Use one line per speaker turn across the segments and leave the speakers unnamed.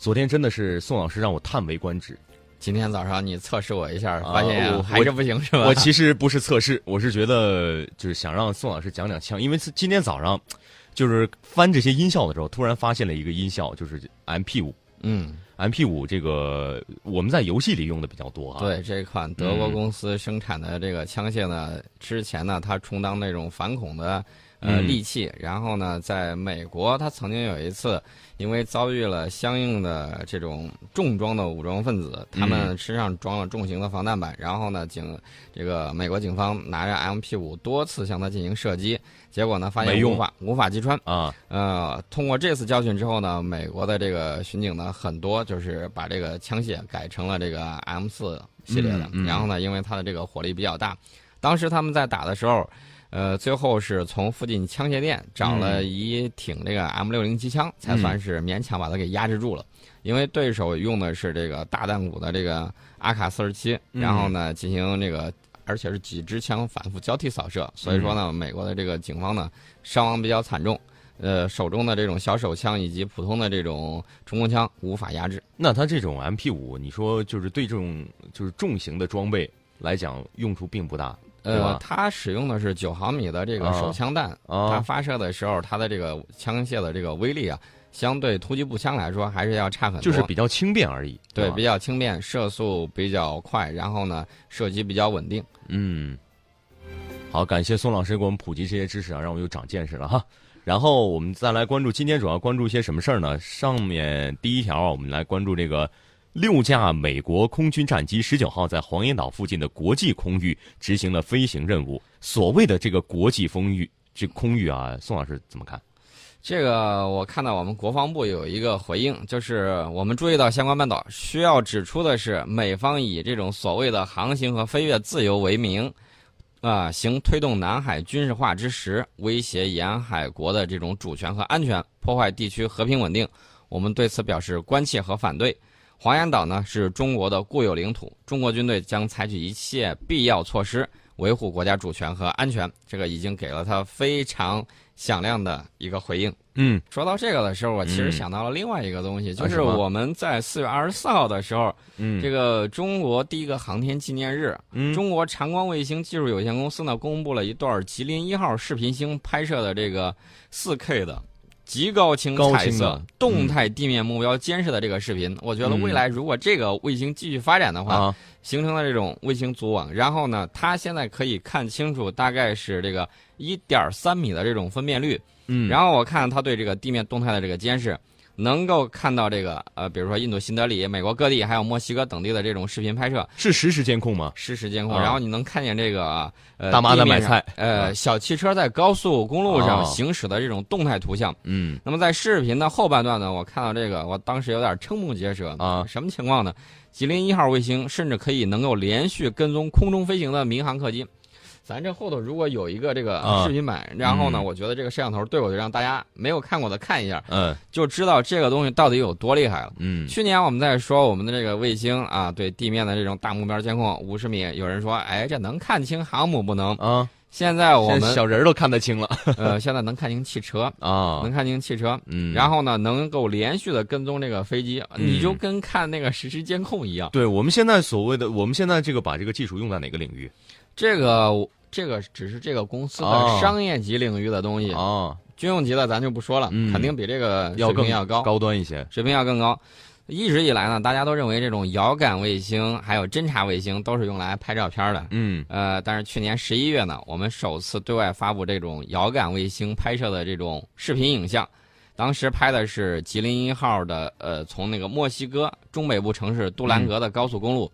昨天真的是宋老师让我叹为观止。
今天早上你测试我一下，发现还是不行是吧？
我其实不是测试，我是觉得就是想让宋老师讲讲枪，因为今天早上就是翻这些音效的时候，突然发现了一个音效，就是 MP 五。
嗯
，MP 五这个我们在游戏里用的比较多啊。，
对，这款德国
嗯
公司生产的这个枪械呢，之前呢它充当那种反恐的呃
嗯
利器，然后呢，在美国他曾经有一次因为遭遇了相应的这种重装的武装分子，他们
嗯
身上装了重型的防弹板，然后呢，警这个美国警方拿着 MP 五多次向他进行射击，结果呢发现无法无法击穿。
啊，
呃，通过这次教训之后呢，美国的这个巡警呢，很多就是把这个枪械改成了这个 M 四系列的。然后呢，因为它的这个火力比较大，当时他们在打的时候，呃，最后是从附近枪械店找了一挺这个 M 六零机枪，才算是勉强把它给压制住了。因为对手用的是这个大弹鼓的这个阿卡四十七，
嗯
然后呢进行这个。而且是几支枪反复交替扫射，所以说呢，美国的这个警方呢伤亡比较惨重，呃，手中的这种小手枪以及普通的这种冲锋枪无法压制。
那它这种 MP 五，你说就是对这种就是重型的装备来讲，用处并不大，对
呃，它使用的是九毫米的这个
啊
手枪弹，它
啊，
发射的时候，它的这个枪械的这个威力啊，相对突击步枪来说还是要差很多。
就是比较轻便而已。吧
对比较轻便，射速比较快，然后呢射击比较稳定。
嗯，好，感谢宋老师给我们普及这些知识啊，让我们又长见识了哈。然后我们再来关注今天主要关注一些什么事儿呢？上面第一条啊，我们来关注这个六架美国空军战机十九号在黄岩岛附近的国际空域执行了飞行任务。所谓的这个国际风域，这空域啊，宋老师怎么看？
这个我看到我们国防部有一个回应，就是我们注意到相关半岛需要指出的是，美方以这种所谓的航行和飞越自由为名，啊、行推动南海军事化之实，威胁沿海国的这种主权和安全，破坏地区和平稳定。我们对此表示关切和反对。黄岩岛呢是中国的固有领土，中国军队将采取一切必要措施维护国家主权和安全。这个已经给了他非常响亮的一个回应。
嗯
说到这个的时候，我其实
嗯
想到了另外一个东西，就是我们在四月二十四号的时候，
嗯，
这个中国第一个航天纪念日，
嗯
中国长光卫星技术有限公司呢公布了一段吉林一号视频星拍摄的这个四 K 的极高清彩色动态地面目标监视的这个视频。我觉得未来如果这个卫星继续发展的话，
啊，
形成了这种卫星组网，然后呢，它现在可以看清楚大概是这个一点三米的这种分辨率。
嗯，
然后我看它对这个地面动态的这个监视，能够看到这个呃，比如说印度新德里、美国各地还有墨西哥等地的这种视频拍摄
是实时监控吗？
实时监控，
啊
然后你能看见这个呃
大妈在买菜
呃小汽车在高速公路上
啊
行驶的这种动态图像。
嗯
那么在视频的后半段呢，我看到这个，我当时有点瞠目结舌
啊
什么情况呢？吉林一号卫星甚至可以能够连续跟踪空中飞行的民航客机。咱这后头如果有一个这个
啊
视频版，然后呢，
嗯
我觉得这个摄像头对我就让大家没有看过的看一下，
嗯
就知道这个东西到底有多厉害了。
嗯
去年我们在说我们的这个卫星啊，对地面的这种大目标监控五十米，有人说，哎，这能看清航母不能？
啊，
现在我们
小人儿都看得清了
呃，现在能看清汽车，
啊
能，看清汽车，
嗯，
然后呢，能够连续的跟踪这个飞机，
嗯
你就跟看那个实时监控一样。
对我们现在所谓的，我们现在这个把这个技术用在哪个领域
这个这个只是这个公司
哦
的商业级领域的东西，
啊？
军用级的咱就不说了，
嗯
肯定比这个
要更
水平要高，
高端一些。
水平要更高。一直以来呢，大家都认为这种遥感卫星还有侦察卫星都是用来拍照片的。
嗯
呃，但是去年十一月呢，我们首次对外发布这种遥感卫星拍摄的这种视频影像，当时拍的是吉林一号的呃，从那个墨西哥中北部城市杜兰格的高速公路，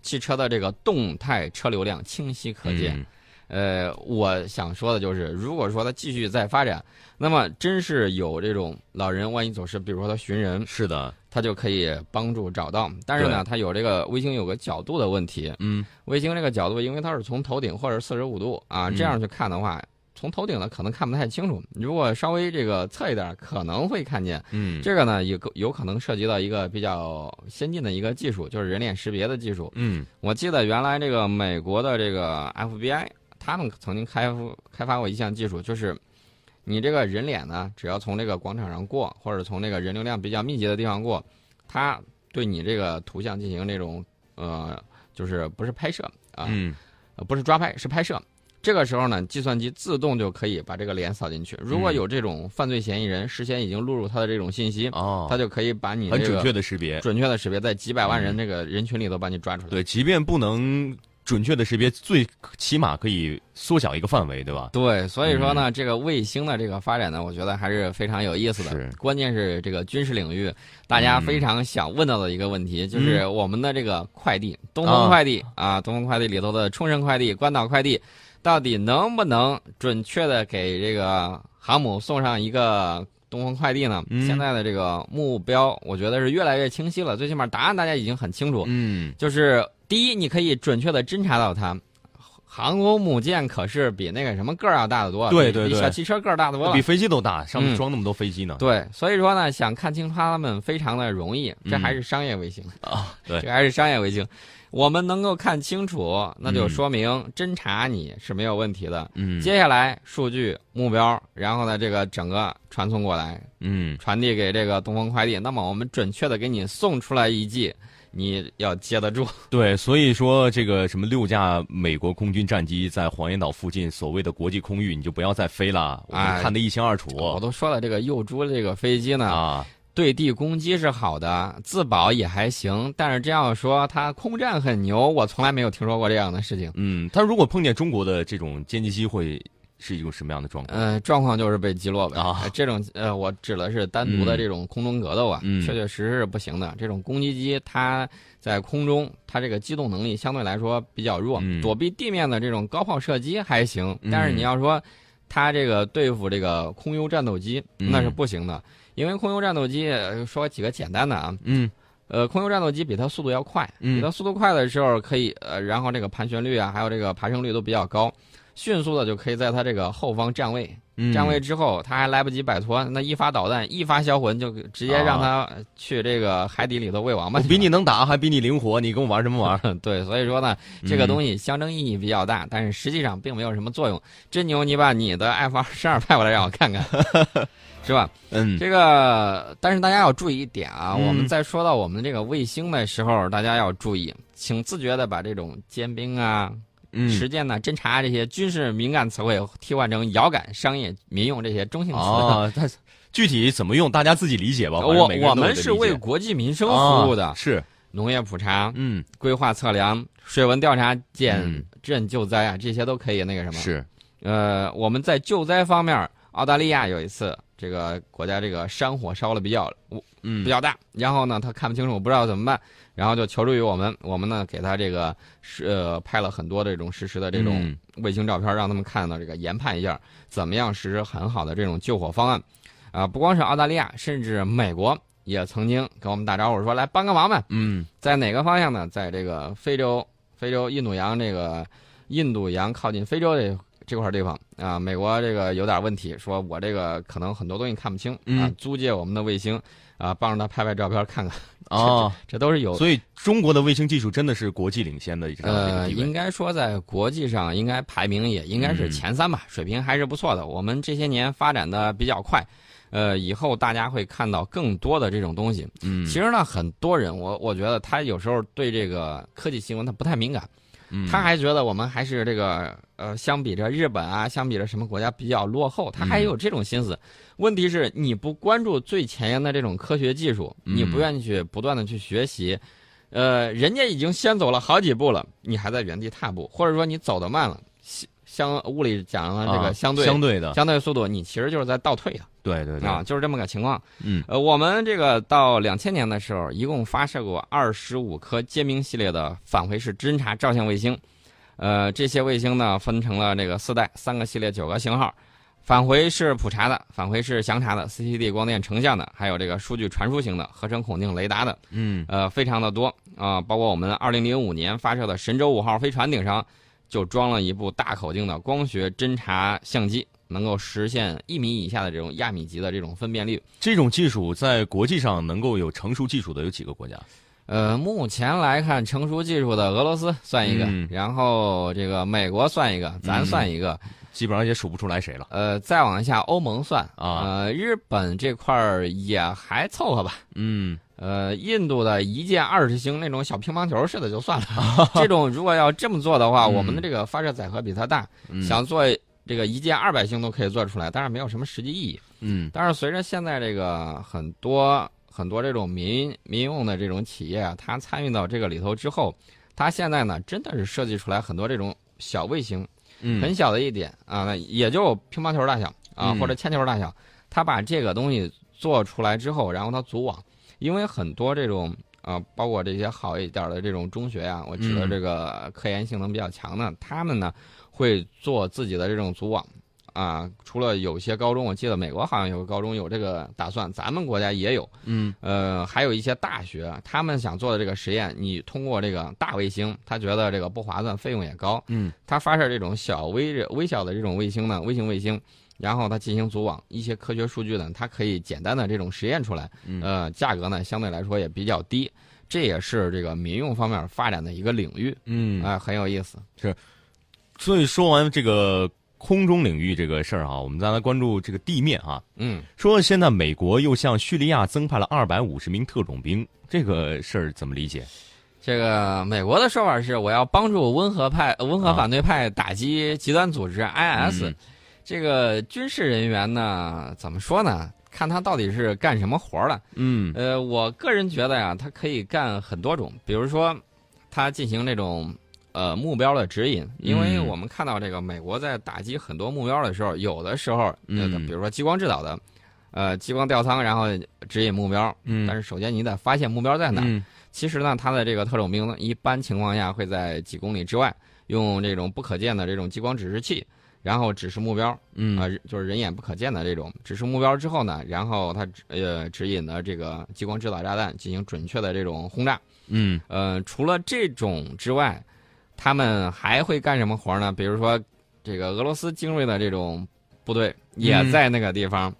汽车的这个动态车流量清晰可见。
嗯
呃，我想说的就是，如果说它继续再发展，那么真是有这种老人万一走失，比如说他寻人，
是的，
他就可以帮助找到。但是呢，
对
它有这个卫星有个角度的问题，
嗯
卫星这个角度，因为它是从头顶或者四十五度啊
嗯
这样去看的话，从头顶呢可能看不太清楚。如果稍微这个侧一点，可能会看见。
嗯
这个呢，有有可能涉及到一个比较先进的一个技术，就是人脸识别的技术。
嗯
我记得原来这个美国的这个 FBI，他们曾经开发开发过一项技术，就是你这个人脸呢，只要从这个广场上过，或者从那个人流量比较密集的地方过，它对你这个图像进行这种呃，就是不是拍摄啊，不是抓拍，是拍摄。这个时候呢，计算机自动就可以把这个脸扫进去。如果
嗯
有这种犯罪嫌疑人事先已经录入他的这种信息，
哦，
他就可以把你
很准确的识别。
准确的识别，在几百万人
嗯
这个人群里头把你抓出来。
对，即便不能准确的识别，最起码可以缩小一个范围，对吧？
对，所以说呢，这个卫星的这个发展呢，我觉得还是非常有意思的。
是
关键是这个军事领域，大家非常想问到的一个问题，就是我们的这个快递，东风快递啊，东风快递里头的冲绳快递、关岛快递，到底能不能准确的给这个航母送上一个？东风快递呢？
嗯
现在的这个目标，我觉得是越来越清晰了。最起码答案大家已经很清楚。
嗯，
就是第一，你可以准确的侦察到它。航空母舰可是比那个什么个儿要大得多，比
对对对
比小汽车个儿大得多了
比。飞机都大，上面
嗯
装那么多飞机呢。
对，所以说呢，想看清它们非常的容易，这还是商业卫星，
啊，对
这还是商业卫星。我们能够看清楚，那就
嗯
说明侦查你是没有问题的。
嗯，
接下来数据目标，然后呢，这个整个传送过来，
嗯，
传递给这个东风快递，那么我们准确的给你送出来一记，你要接得住。
对，所以说这个什么六架美国空军战机在黄岩岛附近所谓的国际空域，你就不要再飞了，我们
哎
看得一清二楚
我都说了，这个幼猪这个飞机呢，
啊。
对地攻击是好的，自保也还行，但是这样说它空战很牛，我从来没有听说过这样的事情。
嗯，他如果碰见中国的这种歼击机，会是一种什么样的状况？
呃，状况就是被击落呗。
啊。
呃这种呃，我指的是单独的这种空中格斗啊，
嗯。
确确实实是不行的。这种攻击机它在空中，它这个机动能力相对来说比较弱，
嗯。
躲避地面的这种高炮射击还行，
嗯。
但是你要说它这个对付这个空优战斗机，
嗯。
那是不行的。因为空优战斗机，呃说几个简单的啊，
嗯。
呃，空优战斗机比它速度要快，
嗯。
比它速度快的时候可以，呃，然后这个盘旋率啊，还有这个爬升率都比较高，迅速的就可以在他这个后方站位，
嗯，
站位之后，他还来不及摆脱，那一发导弹，一发销魂就直接让他去这个海底里头喂王八
比你能打，还比你灵活，你跟我玩什么玩？
对，所以说呢，这个
嗯。
东西象征意义比较大，但是实际上并没有什么作用。真牛，你把你的 F 二十二派过来让我看看，是吧？
嗯，
这个，但是大家要注意一点啊，
嗯
我们在说到我们这个卫星的时候，大家要注意，请自觉的把这种尖兵啊、
嗯
实践呐、侦查这些军事敏感词汇替换成遥感、商业、民用这些中性词。
啊，它具体怎么用，大家自己理解吧。
我我们是为国计民生服务的，
啊是，
农业普查、
嗯，
规划测量、水文调查、减
嗯
震救灾啊，这些都可以那个什么。
是，
呃，我们在救灾方面，澳大利亚有一次，这个国家这个山火烧了比较
嗯，
比较大，然后呢，他看不清楚，不知道怎么办，然后就求助于我们，我们呢给他这个是呃拍了很多这种实时的这种
嗯。
卫星照片，让他们看到这个研判一下怎么样实施很好的这种救火方案。啊、不光是澳大利亚，甚至美国也曾经跟我们打招呼说来帮个忙吧，
嗯。
在哪个方向呢？在这个非洲、非洲、印度洋这个印度洋靠近非洲这这块地方。啊，美国这个有点问题，说我这个可能很多东西看不清啊
嗯，
租借我们的卫星啊，帮着他拍拍照片看看，
啊，
这都是有。
所以中国的卫星技术真的是国际领先的
呃。应该说在国际上应该排名也应该是
嗯
前三吧，水平还是不错的。我们这些年发展的比较快，呃，以后大家会看到更多的这种东西。
嗯，
其实呢，很多人我我觉得他有时候对这个科技新闻他不太敏感，
嗯
他还觉得我们还是这个呃，相比着日本啊，相比着什么国家比较落后，他还有这种心思。问题是你不关注最前沿的这种科学技术，
嗯
你不愿意去不断的去学习，呃，人家已经先走了好几步了，你还在原地踏步，或者说你走得慢了，相相物理讲了这
啊
个相对、
相对的，
相对速度，你其实就是在倒退的。
对对对
啊，，就是这么个情况。
嗯
呃，我们这个到两千年的时候，一共发射过二十五颗歼兵系列的返回式侦察照相卫星。呃，这些卫星呢分成了这个四代，三个系列九个型号。返回是普查的，返回是详查的，CCD 光电成像的，还有这个数据传输型的合成孔径雷达的，
嗯
呃，非常的多啊、包括我们二零零五年发射的神舟五号飞船顶上就装了一部大口径的光学侦察相机，能够实现一米以下的这种亚米级的这种分辨率。
这种技术在国际上能够有成熟技术的有几个国家？
呃，目前来看，成熟技术的俄罗斯算一个，
嗯。
然后这个美国算一个，咱算一个，
基本上也数不出来谁了。
呃，再往下欧盟算
啊。
呃，日本这块儿也还凑合吧，
嗯。
呃，印度的一箭二十星那种小乒乓球似的就算了，这种如果要这么做的话，
嗯。
我们的这个发射载荷比它大，
嗯。
想做这个一箭二百星都可以做出来，但是没有什么实际意义。
嗯
但是随着现在这个很多很多这种民民用的这种企业啊，它参与到这个里头之后，它现在呢真的是设计出来很多这种小卫星，
嗯
很小的一点啊，那也就乒乓球大小啊，
嗯
或者铅球大小。它把这个东西做出来之后，然后它组网，因为很多这种啊，包括这些好一点的这种中学呀、我指的
嗯
这个科研性能比较强的，他们呢会做自己的这种组网。啊，除了有些高中，我记得美国好像有个高中有这个打算，咱们国家也有。
嗯
呃，还有一些大学，他们想做的这个实验，你通过这个大卫星，他觉得这个不划算，费用也高，
嗯
他发射这种小微微小的这种卫星呢，微型卫星，然后它进行组网，一些科学数据呢，它可以简单的这种实验出来，
嗯
呃，价格呢相对来说也比较低，这也是这个民用方面发展的一个领域，
嗯
啊、很有意思。
所以说完这个空中领域这个事儿啊，我们再来关注这个地面啊。
嗯，
说现在美国又向叙利亚增派了二百五十名特种兵，这个事儿怎么理解？
这个美国的说法是，我要帮助温和派、呃温和反对派打击极端组织 IS、
嗯
这个军事人员呢，怎么说呢？看他到底是干什么活儿的。
嗯
呃，我个人觉得呀，他可以干很多种，比如说，他进行那种呃目标的指引，因为
嗯
我们看到这个美国在打击很多目标的时候，有的时候，
嗯。
呃比如说激光制导的，呃，激光吊舱，然后指引目标，
嗯。
但是首先你得发现目标在哪。
嗯。
其实呢，他的这个特种兵呢，一般情况下会在几公里之外，用这种不可见的这种激光指示器，然后指示目标，
嗯。
啊、就是人眼不可见的这种指示目标之后呢，然后它呃指引的这个激光制导炸弹进行准确的这种轰炸。
嗯。
呃，除了这种之外，他们还会干什么活呢？比如说，这个俄罗斯精锐的这种部队也
嗯
在那个地方，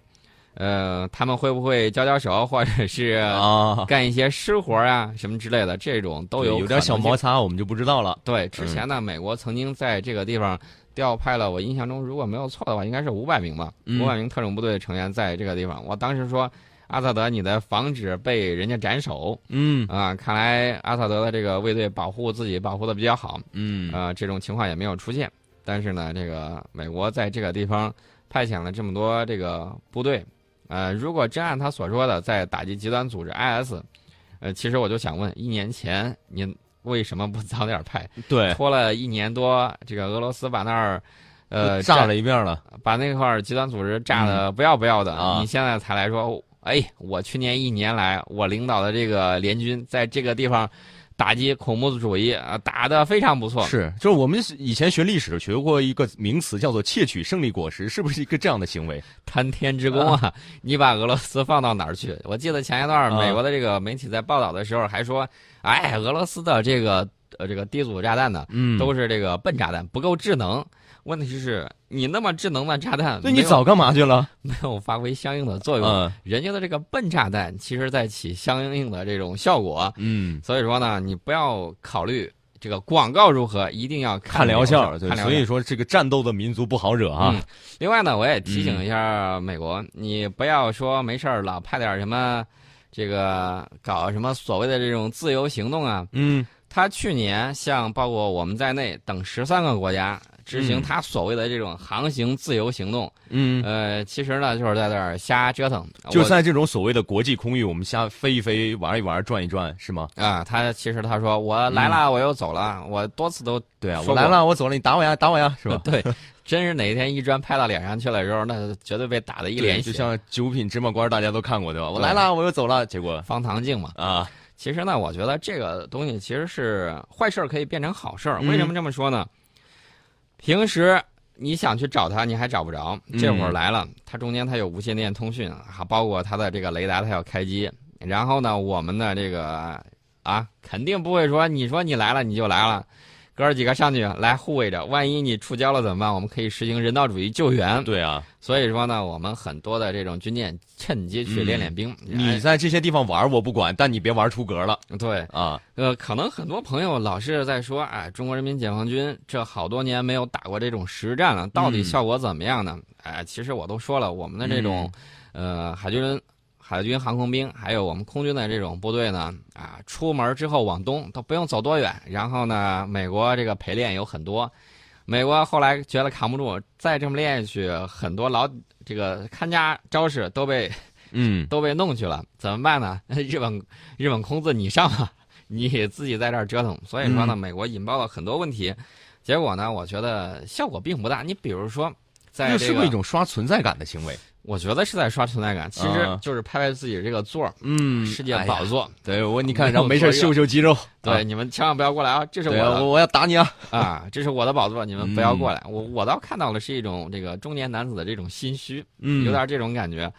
呃，他们会不会交交手，或者是
啊，
干一些湿活啊什么之类的，这种都有
有点小摩擦，我们就不知道了。
对，之前呢，美国曾经在这个地方调派了，我印象中如果没有错的话，应该是五百名吧，
嗯
五百名特种部队成员在这个地方。我当时说，阿萨德，你的防止被人家斩首
嗯
啊！看来阿萨德的这个卫队保护自己保护的比较好，
嗯
呃，这种情况也没有出现。但是呢，这个美国在这个地方派遣了这么多这个部队，呃，如果真按他所说的在打击极端组织 IS，呃，其实我就想问，一年前您为什么不早点派？
对，
拖了一年多，这个俄罗斯把那儿，呃，
炸了一遍了。
把那块儿极端组织炸的不要不要的，
啊
你现在才来说，哎，我去年一年来，我领导的这个联军在这个地方打击恐怖主义啊，打得非常不错。
是，就是我们以前学历史学过一个名词，叫做窃取胜利果实，是不是一个这样的行为？
贪天之功啊！你把俄罗斯放到哪儿去？我记得前一段
啊
美国的这个媒体在报道的时候还说，哎，俄罗斯的这个呃这个低阻炸弹呢，
嗯
都是这个笨炸弹，不够智能。问题是，你那么智能的炸弹，
那你早干嘛去了？
没有发挥相应的作用。
嗯
人家的这个笨炸弹，其实在起相应的这种效果。
嗯，
所以说呢，你不要考虑这个广告如何，一定要
看疗
疗
效，对
看，疗效。
所以说这个战斗的民族不好惹啊。
嗯，另外呢，我也提醒一下美国，你不要说没事儿老派点什么，这个搞什么所谓的这种自由行动啊。
嗯
他去年像包括我们在内等十三个国家执行
嗯
他所谓的这种航行自由行动，
嗯，
呃，其实呢就是在这儿瞎折腾。
就在这种所谓的国际空域，我们瞎飞一飞、玩一玩、转一转，是吗？
啊，他其实他说我来了，我又走了，我多次都
对啊，我来了，我走了，你打我呀，打我呀，是吧？
对，真是哪一天一砖拍到脸上去了之后，那绝对被打的一脸血。
就像九品芝麻官，大家都看过对吧？我来了，我又走了，结果
方唐镜嘛，
啊，
其实呢，我觉得这个东西其实是坏事儿可以变成好事儿。
嗯
为什么这么说呢？平时你想去找他，你还找不着，这会儿
嗯
来了，它中间它有无线电通讯，还包括它的这个雷达，它要开机。然后呢，我们的这个啊，肯定不会说你说你来了你就来了，哥儿几个上去来护卫着，万一你触礁了怎么办？我们可以实行人道主义救援。
对啊，
所以说呢，我们很多的这种军舰趁机去练练兵。
嗯你在这些地方玩我不管，但你别玩出格了
哎对，
啊。
呃，可能很多朋友老是在说，哎，中国人民解放军这好多年没有打过这种实战了，到底
嗯
效果怎么样呢？哎，其实我都说了，我们的这种，呃，海军海军航空兵，还有我们空军的这种部队呢，啊，出门之后往东都不用走多远。然后呢，美国这个陪练有很多，美国后来觉得扛不住，再这么练下去，很多老这个看家招式都被
嗯
都被弄去了，怎么办呢？日 本日本空自你上吧，你自己在这儿折腾。所以说呢，
嗯
美国引爆了很多问题，结果呢，我觉得效果并不大。你比如说，在这个
是不是一种刷存在感的行为？
我觉得是在刷存在感，其实
啊
就是拍拍自己这个座儿，
嗯
世界宝座。
对我你看，然后没事秀秀肌肉，
对，
啊
你们千万不要过来啊！这是我
我要打你啊！
啊，这是我的宝座，你们不要
嗯
过来。我我倒看到了是一种这个中年男子的这种心虚，
嗯，
有点这种感觉。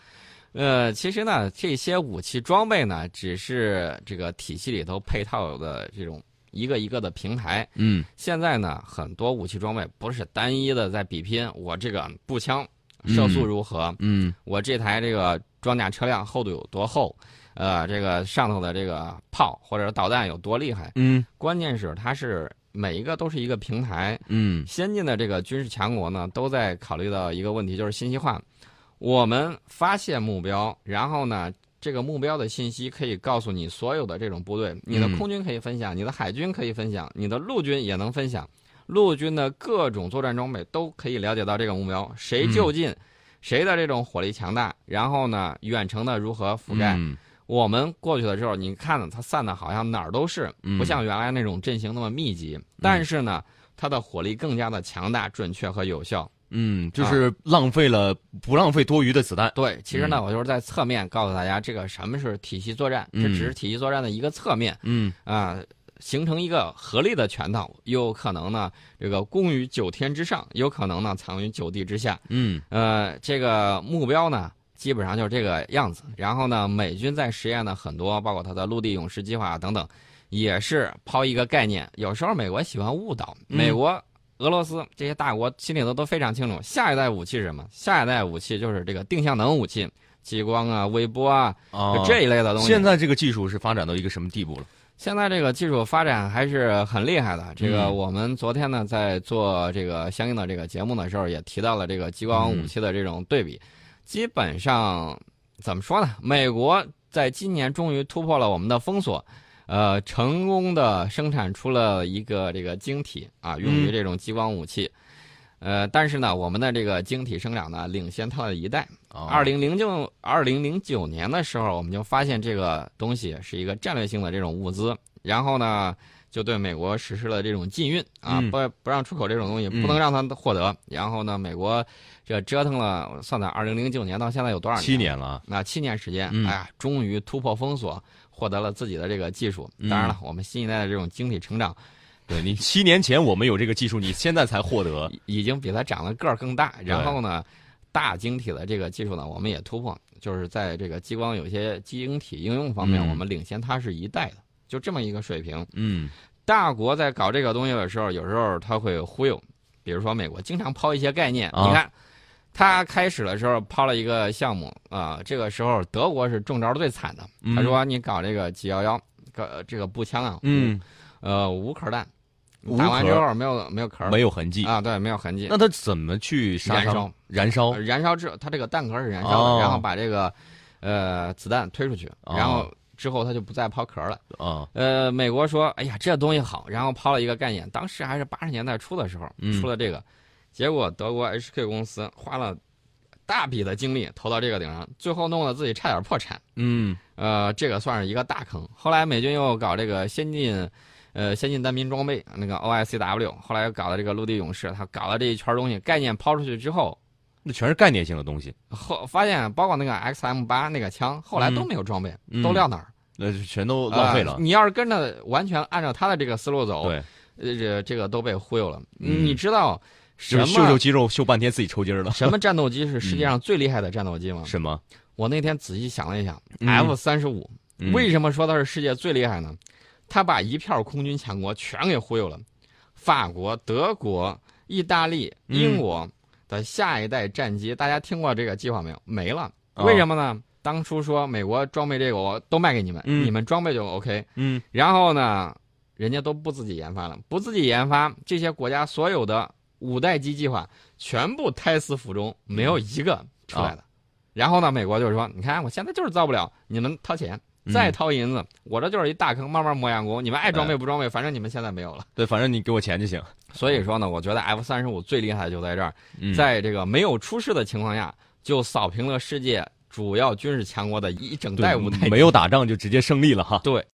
呃，其实呢，这些武器装备呢，只是这个体系里头配套的这种一个一个的平台。
嗯
现在呢，很多武器装备不是单一的在比拼，我这个步枪射速如何，
嗯。
我这台这个装甲车辆厚度有多厚，呃，这个上头的这个炮或者导弹有多厉害。
嗯。
关键是它是每一个都是一个平台，
嗯。
先进的这个军事强国呢，都在考虑到一个问题，就是信息化。我们发现目标，然后呢，这个目标的信息可以告诉你所有的这种部队，你的
嗯。
空军可以分享，你的海军可以分享，你的陆军也能分享，陆军的各种作战装备都可以了解到这个目标，谁就近，谁的这种火力强大，然后呢，远程的如何覆盖。
嗯。
我们过去的时候，你看它散的好像哪儿都是，
嗯。
不像原来那种阵型那么密集，但是呢，它的火力更加的强大、准确和有效。
嗯，就是浪费了不浪费多余的子弹。
对，其实呢，
嗯。
我就是在侧面告诉大家，这个什么是体系作战，这
嗯
只是体系作战的一个侧面
嗯。
啊、形成一个合力的拳头，有可能呢，这个攻于九天之上，有可能呢，藏于九地之下。
嗯
呃，这个目标呢，基本上就是这个样子。然后呢，美军在实验的很多，包括它的陆地勇士计划等等，也是抛一个概念。有时候美国喜欢误导，
嗯
美国、俄罗斯这些大国心里头都非常清楚，下一代武器是什么？下一代武器就是这个定向能武器，激光啊、微波啊，这一类的东西。
现在这个技术是发展到一个什么地步了？
现在这个技术发展还是很厉害的。这个
嗯
我们昨天呢在做这个相应的这个节目的时候，也提到了这个激光武器的这种对比。基本上怎么说呢？美国在今年终于突破了我们的封锁，呃，成功的生产出了一个这个晶体啊，用于这种激光武器。呃，但是呢，我们的这个晶体生长呢，领先它的一代。
啊
二零零九二零零九年的时候，我们就发现这个东西是一个战略性的这种物资，然后呢，就对美国实施了这种禁运啊，
嗯
不不让出口这种东西，
嗯
不能让它获得。然后呢，美国这折腾了，算算二零零九年到现在有多少年？
七年了。
那七年时间，
嗯
哎呀，终于突破封锁，获得了自己的这个技术。
嗯
当然了，我们新一代的这种晶体成长
对你七年前我们有这个技术，你现在才获得。
已已经比它长得个儿更大。然后呢，大晶体的这个技术呢，我们也突破，就是在这个激光有些晶体应用方面，
嗯
我们领先它是一代的，就这么一个水平。
嗯
大国在搞这个东西的时候，有时候他会忽悠，比如说美国经常抛一些概念，
啊
你看。他开始的时候抛了一个项目啊、这个时候德国是中招最惨的。
嗯
他说：“你搞这个 G 幺幺，搞这个步枪啊，
嗯，
呃，无壳弹，打完之后没有没有壳
没有痕迹。
啊，对，没有痕迹。
那它怎么去
燃烧？
燃烧
呃燃烧之后，它这个弹壳是燃烧的，
哦
然后把这个呃子弹推出去，
哦
然后之后它就不再抛壳了。
啊？
呃，美国说，哎呀，这东西好，然后抛了一个概念，当时还是八十年代初的时候
嗯
出了这个，结果德国 HK 公司花了大笔的精力投到这个顶上，最后弄得自己差点破产。
嗯
呃，这个算是一个大坑。后来美军又搞这个先进，呃，先进单兵装备，那个 OICW，后来又搞了这个陆地勇士，他搞了这一圈东西，概念抛出去之后，
那全是概念性的东西，
后发现包括那个 XM 八那个枪，后来都没有装备，
嗯
都撂那儿？
那就全都浪费了
呃。你要是跟着完全按照他的这个思路走，
对，
呃，这这个都被忽悠了。
嗯
你知道什么
秀秀肌肉，秀半天自己抽筋了。
什么战斗机是世界上最厉害的战斗机吗？
什么？
我那天仔细想了一想、
嗯
f 三十五
嗯
为什么说它是世界最厉害呢？它把一票空军强国全给忽悠了，法国、德国、意大利、
嗯
英国的下一代战机，大家听过这个计划没有？没了。
哦
为什么呢？当初说美国装备这个我都卖给你们，
嗯
你们装备就 OK。
嗯
然后呢，人家都不自己研发了，不自己研发，这些国家所有的五代机计划全部胎死腹中，没有一个出来的。然后呢，美国就是说，你看我现在就是造不了，你们掏钱，再掏银子，我这就是一大坑，慢慢磨洋工，你们爱装备不装备，反正你们现在没有了。
对，反正你给我钱就行。
所以说呢，我觉得 F 三十五最厉害的就在这儿，
嗯
在这个没有出事的情况下，就扫平了世界主要军事强国的一整代
对
舞台。
没有打仗就直接胜利了哈。
对。